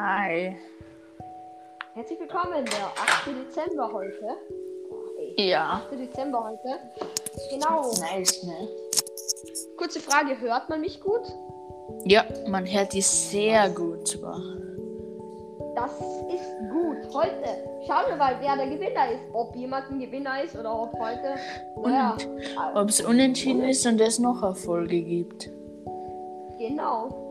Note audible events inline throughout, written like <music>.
Hi. Herzlich willkommen, der 8. Dezember heute. Ja. 8. Dezember heute. Genau. Nice, ne? Kurze Frage, hört man mich gut? Ja, man hört die sehr gut sogar. Das ist gut. Heute schauen wir mal, wer der Gewinner ist. Ob jemand ein Gewinner ist oder ob heute. Naja, Ob es unentschieden ist und es noch eine Folge gibt. genau.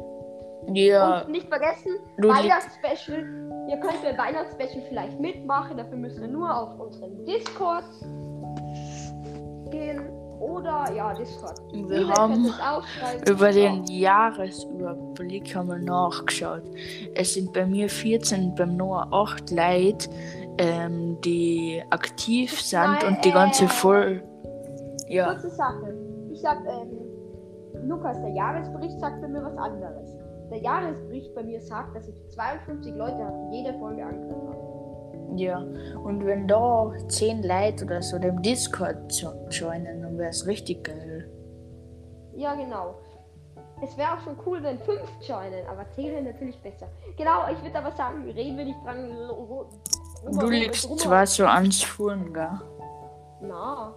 Ja, Und nicht vergessen, du Weihnachtsspecial. Ihr könnt beim Weihnachtsspecial vielleicht mitmachen. Dafür müsst ihr nur auf unseren Discord gehen. Oder ja, Discord. Wir E-Mail haben über den Jahresüberblick haben wir nachgeschaut. Es sind bei mir 14, beim Noah 8 Leute, ähm, die aktiv sind Nein, und die ganze äh, voll. Ja, Kurze Sache. Ich sag, ähm, Lukas, der Jahresbericht sagt bei mir was anderes. Der Jahresbericht bei mir sagt, dass ich 52 Leute habe, die jede Folge angehört haben. ja. Und wenn da 10 Leute oder so dem Discord jo- joinen, dann wäre es richtig geil. Ja, genau. Es wäre auch schon cool, wenn 5 joinen, aber 10 wäre natürlich besser. Genau, ich würde aber sagen, reden wir nicht dran. Du liegst zwar so ans Fuhren, gell? Na,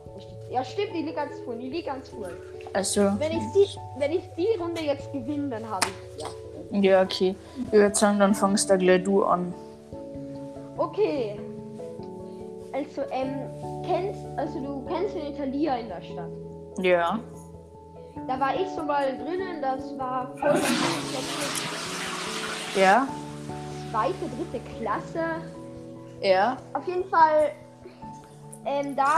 ja stimmt, ich liege ganz vorne, ich liege ganz vorne. Also, Wenn ich die, wenn ich die Runde jetzt gewinne, dann habe ich ja. ja, okay. Ich würde sagen, dann fangst da gleich du an. Okay. Also, ähm, kennst, also du kennst den Italia in der Stadt. Ja. Da war ich so mal drinnen, das war voll Ja? zweite, dritte Klasse. Ja. Auf jeden Fall, ähm, da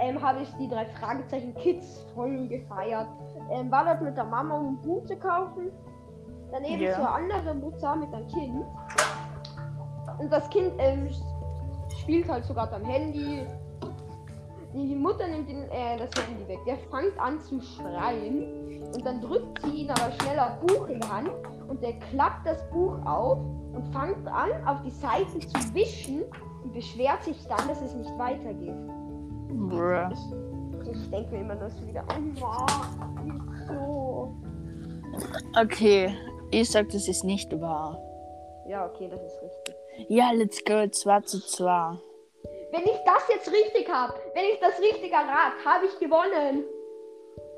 ähm, habe ich die drei Fragezeichen Kids voll gefeiert. Ähm, war dort mit der Mama, um ein Buch zu kaufen. Daneben Ja. so eine andere Mutter mit einem Kind. Und das Kind ähm, spielt halt sogar am Handy. Die Mutter nimmt ihn, äh, das Handy weg. Der fängt an zu schreien. Und dann drückt sie ihn aber schnell ein Buch in die Hand. Und der klappt das Buch auf und fängt an, auf die Seiten zu wischen. Und beschwert sich dann, dass es nicht weitergeht. Bruh. Ich denke mir immer das wieder. Oh nicht so. Okay. Ich sag, das ist nicht wahr. Ja, okay, das ist richtig. Ja, let's go. 2 zu 2. Wenn ich das jetzt richtig habe, wenn ich das richtig errat, habe ich gewonnen.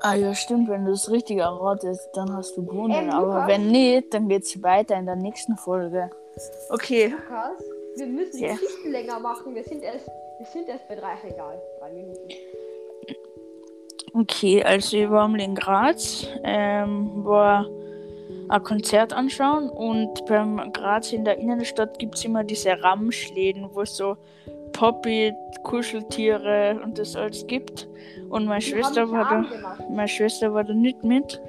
Ah ja, stimmt. Wenn du es richtig erratest, dann hast du gewonnen. Ähm, Aber wenn nicht, dann geht's weiter in der nächsten Folge. Okay. Lukas, wir müssen Ja. die Geschichten länger machen. Wir sind erst, wir sind erst bei drei, egal, drei Minuten. Okay, also ich war mal in Graz, ähm, war ein Konzert anschauen und beim Graz in der Innenstadt gibt es immer diese Ramschläden, wo es so Poppy, Kuscheltiere und das alles gibt. Und meine Die Schwester war da. Meine Schwester war da nicht mit.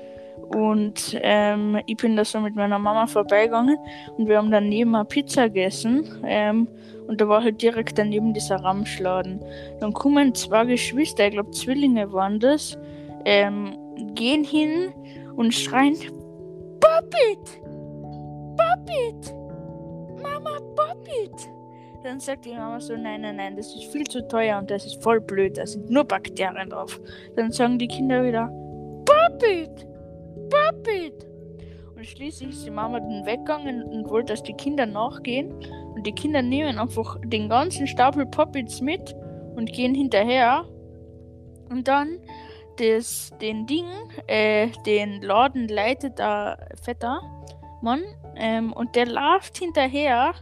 Und ähm, ich bin da so mit meiner Mama vorbeigegangen und wir haben daneben eine Pizza gegessen. Ähm, und da war halt direkt daneben dieser Ramschladen. Dann kommen zwei Geschwister, ich glaube Zwillinge waren das, ähm, gehen hin und schreien: Poppit! Poppit! Mama, Poppit! Dann sagt die Mama so: Nein, nein, nein, das ist viel zu teuer und das ist voll blöd, da sind nur Bakterien drauf. Dann sagen die Kinder wieder: Puppet! Puppet! Und schließlich ist die Mama dann weggegangen und wollte, dass die Kinder nachgehen. Und die Kinder nehmen einfach den ganzen Stapel Puppets mit und gehen hinterher. Und dann das, den Ding, äh, den Laden leitet der fetter Mann. Ähm, und der läuft hinterher.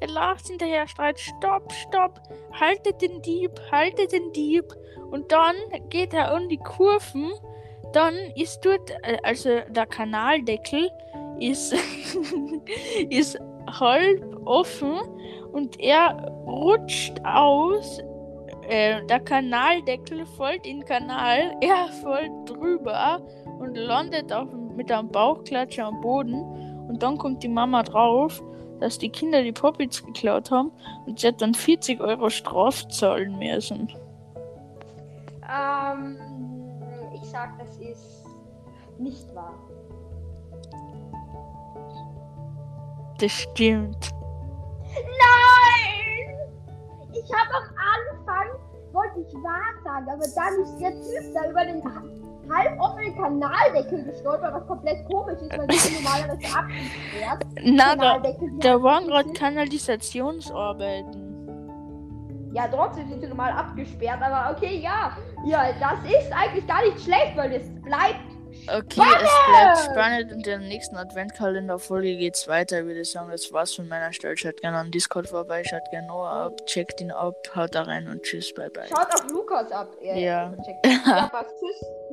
Der läuft hinterher, schreit: Stopp, stopp! Haltet den Dieb, haltet den Dieb! Und dann geht er um die Kurven dann ist dort, äh, also der Kanaldeckel ist, <laughs> ist halb offen und er rutscht aus. Äh, der Kanaldeckel fällt in den Kanal, <laughs> er fällt drüber und landet auf, mit einem Bauchklatscher am Boden. Und dann kommt die Mama drauf, dass die Kinder die Poppits geklaut haben und sie hat dann 40 Euro Straf zahlen müssen. Ähm, ich sag, das ist nicht wahr. Das stimmt. Nein! Ich habe am Anfang, wollte ich wahr sagen, aber dann ist der Typ da über den halb offenen Kanaldeckel gestolpert, was komplett komisch ist, weil sind <laughs> normalerweise abgesperrt. Na, da, da waren gerade. Kanalisationsarbeiten. Ja, trotzdem sind sie normal abgesperrt, aber okay, ja. Ja, das ist eigentlich gar nicht schlecht, weil es bleibt. Okay, es bleibt spannend. In der nächsten Adventkalender-Folge geht's weiter. Ich würde sagen, das war's von meiner Stelle. Schaut gerne an Discord vorbei, schaut gerne Noah ab, checkt ihn ab, haut da rein und tschüss, bye bye. Schaut auf Lukas ab. Ja. checkt. ja, was, <laughs> tschüss.